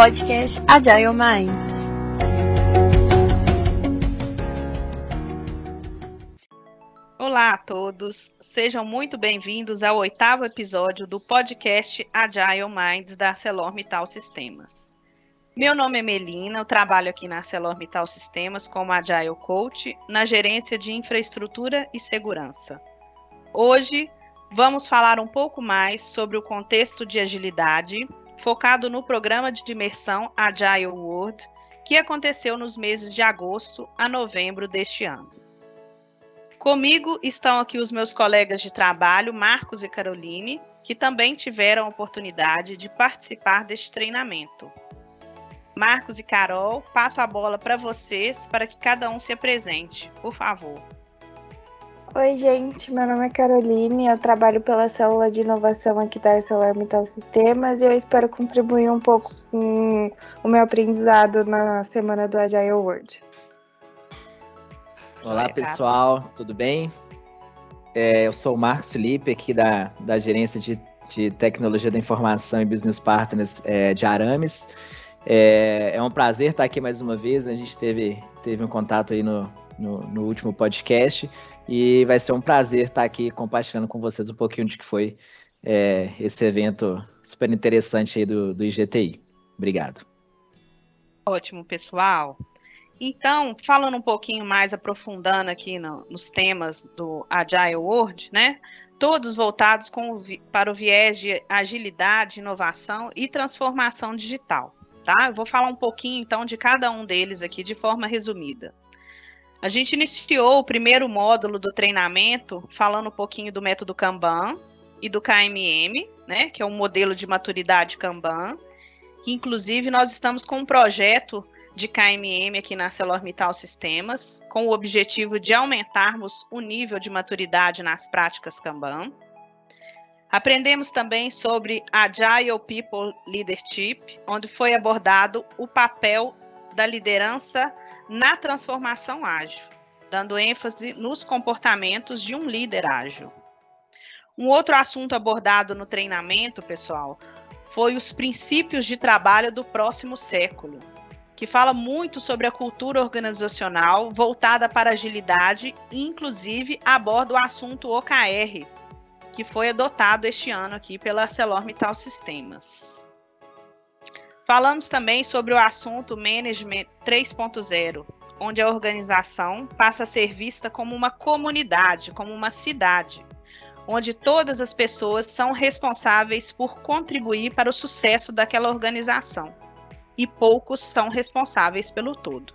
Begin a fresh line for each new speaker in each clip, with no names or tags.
podcast Agile Minds.
Olá a todos, sejam muito bem-vindos ao oitavo episódio do podcast Agile Minds da ArcelorMittal Sistemas. Meu nome é Melina, eu trabalho aqui na ArcelorMittal Sistemas como Agile Coach na gerência de infraestrutura e segurança. Hoje vamos falar um pouco mais sobre o contexto de agilidade, focado no programa de imersão Agile World, que aconteceu nos meses de agosto a novembro deste ano. Comigo estão aqui os meus colegas de trabalho, Marcos e Caroline, que também tiveram a oportunidade de participar deste treinamento. Marcos e Carol, passo a bola para vocês para que cada um se apresente, por favor.
Oi, gente, meu nome é Caroline, eu trabalho pela célula de inovação aqui da ArcelorMittal Sistemas e eu espero contribuir um pouco com o meu aprendizado na semana do Agile World.
Olá, pessoal, tudo bem? É, eu sou o Marcos Felipe, aqui da, da Gerência de, de Tecnologia da Informação e Business Partners é, de Arames. É, é, um prazer estar aqui mais uma vez, a gente teve, teve um contato aí no, no, no, último podcast e vai ser um prazer estar aqui compartilhando com vocês um pouquinho de que foi é, esse evento super interessante aí do, do IGTI. Obrigado.
Ótimo, pessoal. Então, falando um pouquinho mais, aprofundando aqui no, nos temas do Agile World, né? Todos voltados com, para o viés de agilidade, inovação e transformação digital, tá? Eu vou falar um pouquinho, então, de cada um deles aqui de forma resumida. A gente iniciou o primeiro módulo do treinamento falando um pouquinho do método Kanban e do KMM, né? Que é um modelo de maturidade Kanban. Que, inclusive, nós estamos com um projeto de KMM aqui na ArcelorMittal Sistemas, com o objetivo de aumentarmos o nível de maturidade nas práticas Kanban. Aprendemos também sobre Agile People Leadership, onde foi abordado o papel da liderança na transformação ágil, dando ênfase nos comportamentos de um líder ágil. Um outro assunto abordado no treinamento, pessoal, foi os princípios de trabalho do próximo século, que fala muito sobre a cultura organizacional voltada para agilidade inclusive, aborda o assunto OKR, que foi adotado este ano aqui pela ArcelorMittal Sistemas. Falamos também sobre o assunto Management 3.0, onde a organização passa a ser vista como uma comunidade, como uma cidade, onde todas as pessoas são responsáveis por contribuir para o sucesso daquela organização e poucos são responsáveis pelo todo.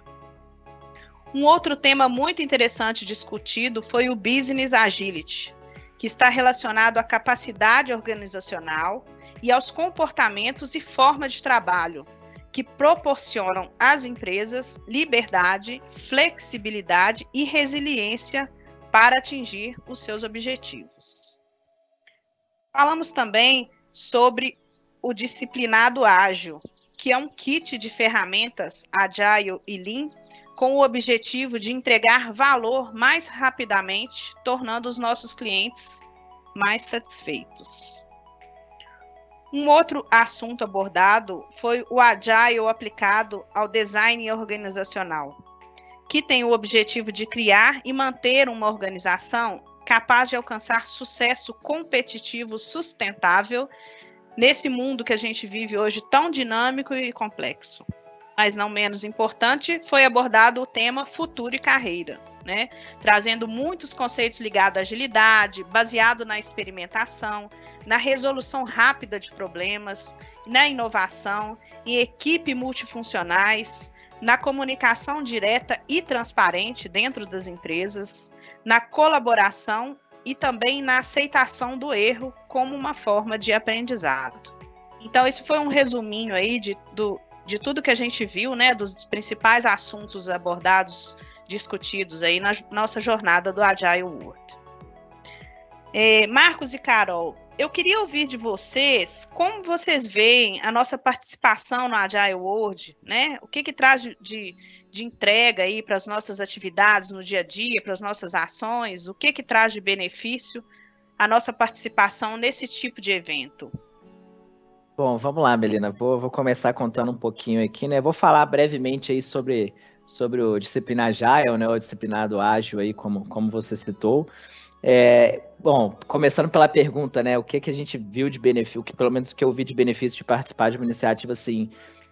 Um outro tema muito interessante discutido foi o Business Agility, que está relacionado à capacidade organizacional e aos comportamentos e forma de trabalho que proporcionam às empresas liberdade, flexibilidade e resiliência para atingir os seus objetivos. Falamos também sobre o disciplinado ágil, que é um kit de ferramentas Agile e Lean com o objetivo de entregar valor mais rapidamente, tornando os nossos clientes mais satisfeitos. Um outro assunto abordado foi o Agile aplicado ao design organizacional, que tem o objetivo de criar e manter uma organização capaz de alcançar sucesso competitivo sustentável nesse mundo que a gente vive hoje tão dinâmico e complexo. Mas não menos importante, foi abordado o tema futuro e carreira, né? Trazendo muitos conceitos ligados à agilidade, baseado na experimentação, na resolução rápida de problemas, na inovação, em equipe multifuncionais, na comunicação direta e transparente dentro das empresas, na colaboração e também na aceitação do erro como uma forma de aprendizado. Então, esse foi um resuminho aí de, do, de tudo que a gente viu, né, dos principais assuntos abordados, discutidos aí na nossa jornada do Agile World. É, Marcos e Carol, eu queria ouvir de vocês como vocês veem a nossa participação no Agile World, né? O que que traz de, de, de entrega aí para as nossas atividades no dia a dia, para as nossas ações, o que que traz de benefício a nossa participação nesse tipo de evento?
Bom, vamos lá, Melina. Vou, vou começar contando um pouquinho aqui, né? Vou falar brevemente aí sobre, sobre o disciplina Agile, né? O disciplinado ágil aí, como, como você citou. É, bom, começando pela pergunta, né? O que, que a gente viu de benefício, que pelo menos o que eu vi de benefício de participar de uma iniciativa assim.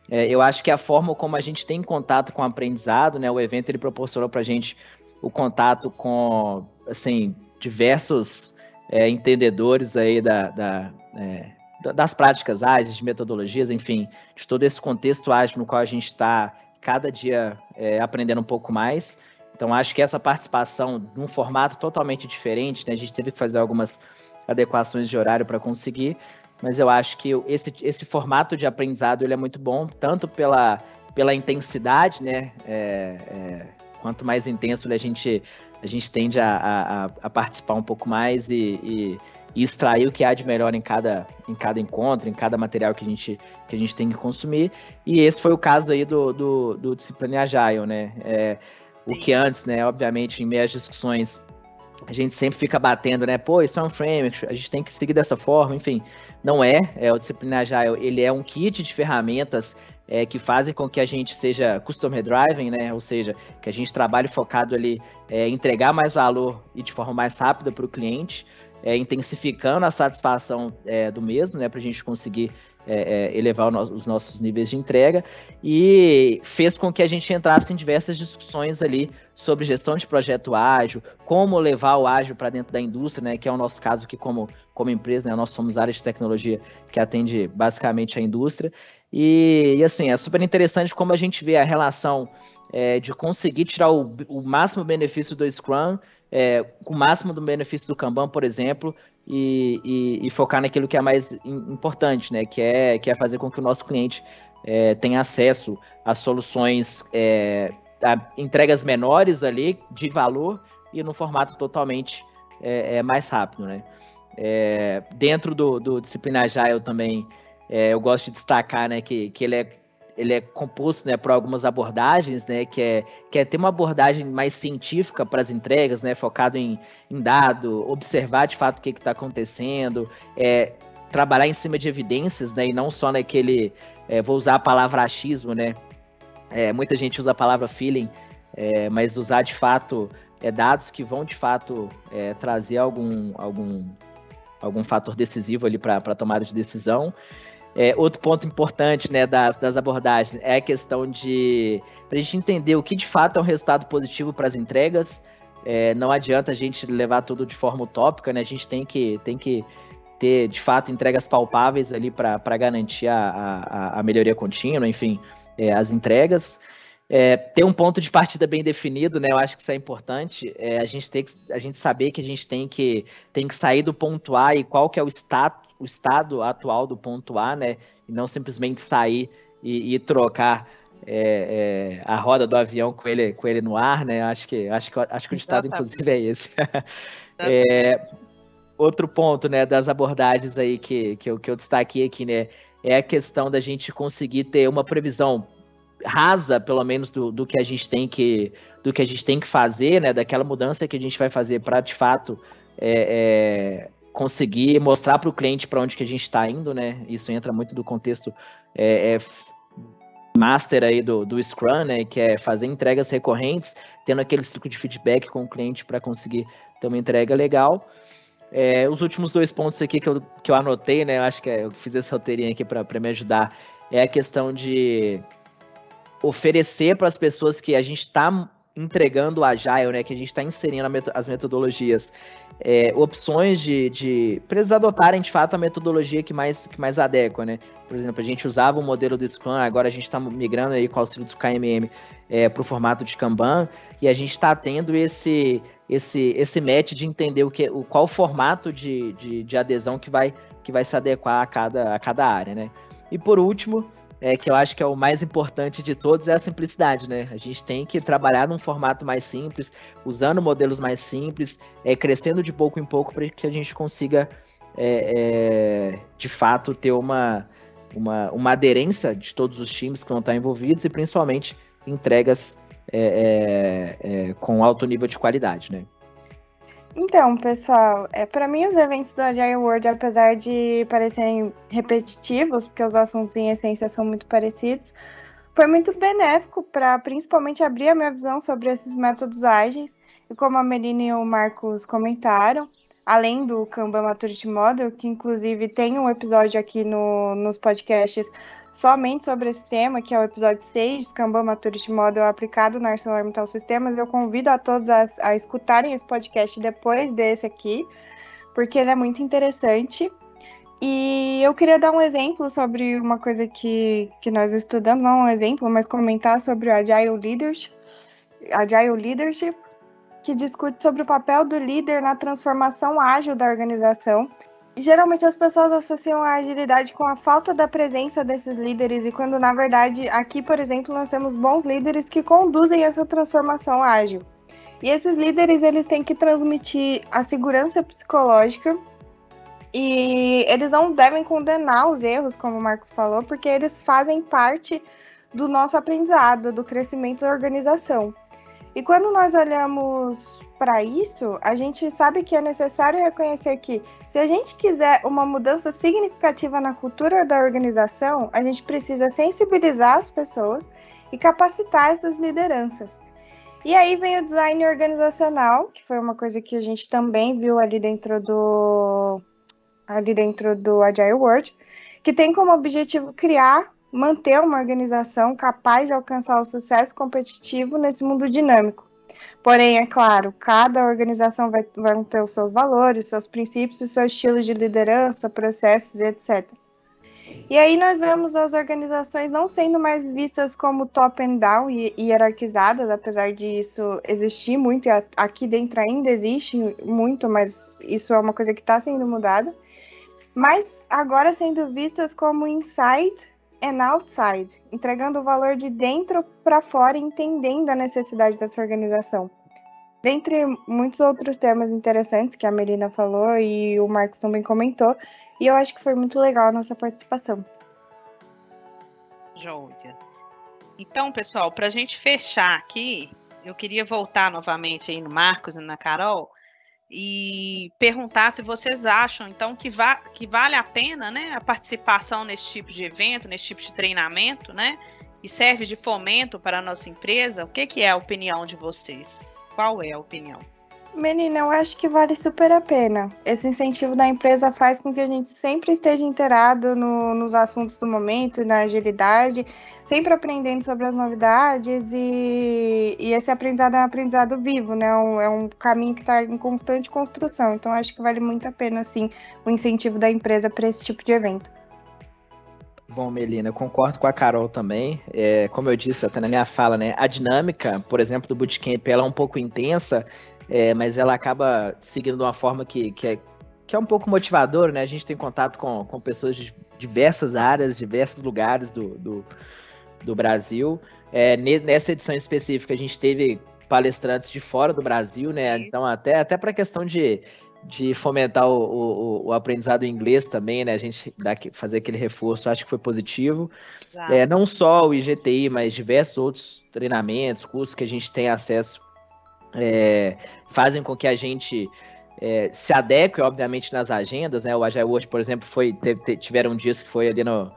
É, eu acho que a forma como a gente tem contato com o aprendizado, né? O evento ele proporcionou para a gente o contato com, assim, diversos é, entendedores aí da, da é, das práticas ágeis, de metodologias, enfim, de todo esse contexto ágil no qual a gente está cada dia é, aprendendo um pouco mais. Então, acho que essa participação num formato totalmente diferente, né, a gente teve que fazer algumas adequações de horário para conseguir, mas eu acho que esse, esse formato de aprendizado ele é muito bom, tanto pela, pela intensidade, né, é, é, quanto mais intenso a gente, a gente tende a, a, a participar um pouco mais e, e e extrair o que há de melhor em cada, em cada encontro, em cada material que a gente, que a gente tem que consumir. E esse foi o caso aí do, do, do Disciplina Agile, né? É, o que antes, né, obviamente, em meias discussões, a gente sempre fica batendo, né? Pô, isso é um framework, a gente tem que seguir dessa forma, enfim. Não é, é o Disciplina Agile, ele é um kit de ferramentas é, que fazem com que a gente seja customer driving, né? Ou seja, que a gente trabalhe focado ali é, entregar mais valor e de forma mais rápida para o cliente é, intensificando a satisfação é, do mesmo, né, para a gente conseguir é, é elevar os nossos níveis de entrega e fez com que a gente entrasse em diversas discussões ali sobre gestão de projeto ágil, como levar o ágil para dentro da indústria, né, que é o nosso caso aqui como, como empresa, né, nós somos área de tecnologia que atende basicamente a indústria. E, e assim, é super interessante como a gente vê a relação é, de conseguir tirar o, o máximo benefício do Scrum é, com o máximo do benefício do Kanban, por exemplo, e, e, e, focar naquilo que é mais importante, né? Que é, que é fazer com que o nosso cliente é, tenha acesso a soluções, é, a entregas menores ali, de valor, e no formato totalmente é, é mais rápido, né? É, dentro do, do Disciplina Agile também, eu gosto de destacar né, que, que ele é ele é composto né, por algumas abordagens, né, que é, que é ter uma abordagem mais científica para as entregas, né, focado em, em dado, observar de fato o que está acontecendo, é, trabalhar em cima de evidências, né, e não só naquele, é, vou usar a palavra achismo, né, é, muita gente usa a palavra feeling, é, mas usar de fato é, dados que vão de fato é, trazer algum, algum, algum fator decisivo ali para a tomada de decisão. É, outro ponto importante né, das, das abordagens é a questão de para a gente entender o que de fato é um resultado positivo para as entregas. É, não adianta a gente levar tudo de forma utópica, né? A gente tem que, tem que ter de fato entregas palpáveis ali para garantir a, a, a, melhoria contínua, enfim, é, as entregas. É, ter um ponto de partida bem definido, né? Eu acho que isso é importante. É, a gente tem que a gente saber que a gente tem que, tem que sair do ponto A e qual que é o status o estado atual do ponto A, né? E não simplesmente sair e, e trocar é, é, a roda do avião com ele, com ele no ar, né? Acho que, acho que, acho que o estado, inclusive, é esse. é, outro ponto, né, das abordagens aí que, que, eu, que eu destaquei aqui, né? É a questão da gente conseguir ter uma previsão rasa, pelo menos, do, do que a gente tem que do que a gente tem que fazer, né? Daquela mudança que a gente vai fazer para de fato é, é, conseguir mostrar para o cliente para onde que a gente está indo, né? Isso entra muito do contexto é, é master aí do, do Scrum, né? Que é fazer entregas recorrentes, tendo aquele ciclo de feedback com o cliente para conseguir ter uma entrega legal. É, os últimos dois pontos aqui que eu, que eu anotei, né? Eu acho que é, eu fiz esse roteirinho aqui para me ajudar. É a questão de oferecer para as pessoas que a gente está entregando o Agile, né, que a gente está inserindo as metodologias, é, opções de, de para adotarem de fato a metodologia que mais, que mais adequa, né? Por exemplo, a gente usava o modelo do Scrum, agora a gente está migrando aí com o auxílio do KMM é, para o formato de Kanban, e a gente está tendo esse, esse, esse match de entender o que, o, qual formato de, de, de adesão que vai, que vai se adequar a cada, a cada área, né? E por último, é, que eu acho que é o mais importante de todos, é a simplicidade, né? A gente tem que trabalhar num formato mais simples, usando modelos mais simples, é, crescendo de pouco em pouco para que a gente consiga, é, é, de fato, ter uma, uma, uma aderência de todos os times que vão estar envolvidos e principalmente entregas é, é, com alto nível de qualidade, né?
Então, pessoal, é, para mim os eventos do Agile World, apesar de parecerem repetitivos, porque os assuntos em essência são muito parecidos, foi muito benéfico para principalmente abrir a minha visão sobre esses métodos ágeis. E como a Melina e o Marcos comentaram, além do Kanban Maturity Model, que inclusive tem um episódio aqui no, nos podcasts somente sobre esse tema, que é o episódio 6, Kanban Maturity Model aplicado na ArcelorMittal Systems. Eu convido a todos a, a escutarem esse podcast depois desse aqui, porque ele é muito interessante. E eu queria dar um exemplo sobre uma coisa que, que nós estudamos, não um exemplo, mas comentar sobre o Agile Leadership, Agile Leadership, que discute sobre o papel do líder na transformação ágil da organização Geralmente as pessoas associam a agilidade com a falta da presença desses líderes, e quando na verdade aqui, por exemplo, nós temos bons líderes que conduzem essa transformação ágil. E esses líderes eles têm que transmitir a segurança psicológica e eles não devem condenar os erros, como o Marcos falou, porque eles fazem parte do nosso aprendizado, do crescimento da organização. E quando nós olhamos para isso, a gente sabe que é necessário reconhecer que, se a gente quiser uma mudança significativa na cultura da organização, a gente precisa sensibilizar as pessoas e capacitar essas lideranças. E aí vem o design organizacional, que foi uma coisa que a gente também viu ali dentro do ali dentro do Agile World, que tem como objetivo criar, manter uma organização capaz de alcançar o sucesso competitivo nesse mundo dinâmico. Porém, é claro, cada organização vai, vai ter os seus valores, seus princípios, o seu estilo de liderança, processos e etc. E aí nós vemos as organizações não sendo mais vistas como top and down e hierarquizadas, apesar de isso existir muito, e aqui dentro ainda existe muito, mas isso é uma coisa que está sendo mudada. Mas agora sendo vistas como inside and outside, entregando o valor de dentro para fora, entendendo a necessidade dessa organização. Dentre muitos outros temas interessantes que a Melina falou e o Marcos também comentou, e eu acho que foi muito legal a nossa participação.
Joia. Então, pessoal, para a gente fechar aqui, eu queria voltar novamente aí no Marcos e na Carol e perguntar se vocês acham, então, que, va que vale a pena né, a participação nesse tipo de evento, nesse tipo de treinamento, né? E serve de fomento para a nossa empresa. O que, que é a opinião de vocês? Qual é a opinião?
Menina, eu acho que vale super a pena. Esse incentivo da empresa faz com que a gente sempre esteja inteirado no, nos assuntos do momento, na agilidade, sempre aprendendo sobre as novidades e, e esse aprendizado é um aprendizado vivo, né? Um, é um caminho que está em constante construção. Então, acho que vale muito a pena, sim, o incentivo da empresa para esse tipo de evento.
Bom, Melina, eu concordo com a Carol também. É, como eu disse até na minha fala, né? A dinâmica, por exemplo, do bootcamp, ela é um pouco intensa, é, mas ela acaba seguindo de uma forma que, que, é, que é um pouco motivador, né? A gente tem contato com, com pessoas de diversas áreas, diversos lugares do, do, do Brasil. É, nessa edição específica, a gente teve palestrantes de fora do Brasil, né? Então, até, até para a questão de de fomentar o, o, o, aprendizado em inglês também, né? A gente dá, fazer aquele reforço, acho que foi positivo. É, não só o IGTI, mas diversos outros treinamentos, cursos que a gente tem acesso, é, fazem com que a gente é, se adeque, obviamente, nas agendas, né? O Agile World, por exemplo, foi, teve, tiveram dias que foi ali no,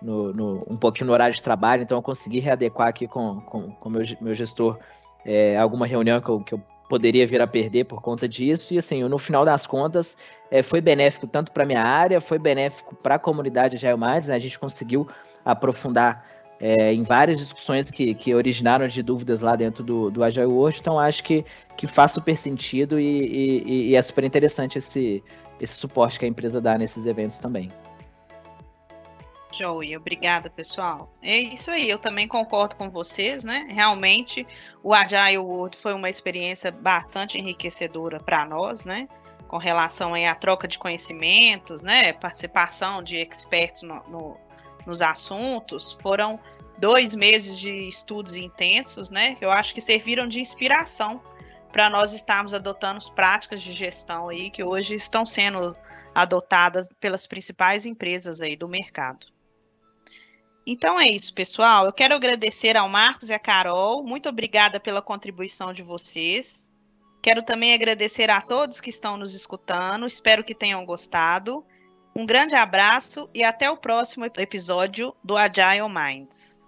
no, no, um pouquinho no horário de trabalho, então eu consegui readequar aqui com o com, com meu, meu gestor é, alguma reunião que eu, que eu poderia vir a perder por conta disso. E assim, no final das contas, é, foi benéfico tanto para minha área, foi benéfico para a comunidade Agile Minds, né? A gente conseguiu aprofundar é, em várias discussões que, que originaram de dúvidas lá dentro do, do Agile World. Então, acho que, que faz super sentido e, e, e é super interessante esse, esse suporte que a empresa dá nesses eventos também.
Joey, obrigada, pessoal. É isso aí, eu também concordo com vocês, né? Realmente, o Agile World foi uma experiência bastante enriquecedora para nós, né? Com relação aí à troca de conhecimentos, né? Participação de expertos no, no, nos assuntos. Foram dois meses de estudos intensos, né? Que eu acho que serviram de inspiração para nós estarmos adotando práticas de gestão aí que hoje estão sendo adotadas pelas principais empresas aí do mercado. Então é isso, pessoal. Eu quero agradecer ao Marcos e à Carol. Muito obrigada pela contribuição de vocês. Quero também agradecer a todos que estão nos escutando. Espero que tenham gostado. Um grande abraço e até o próximo episódio do Agile Minds.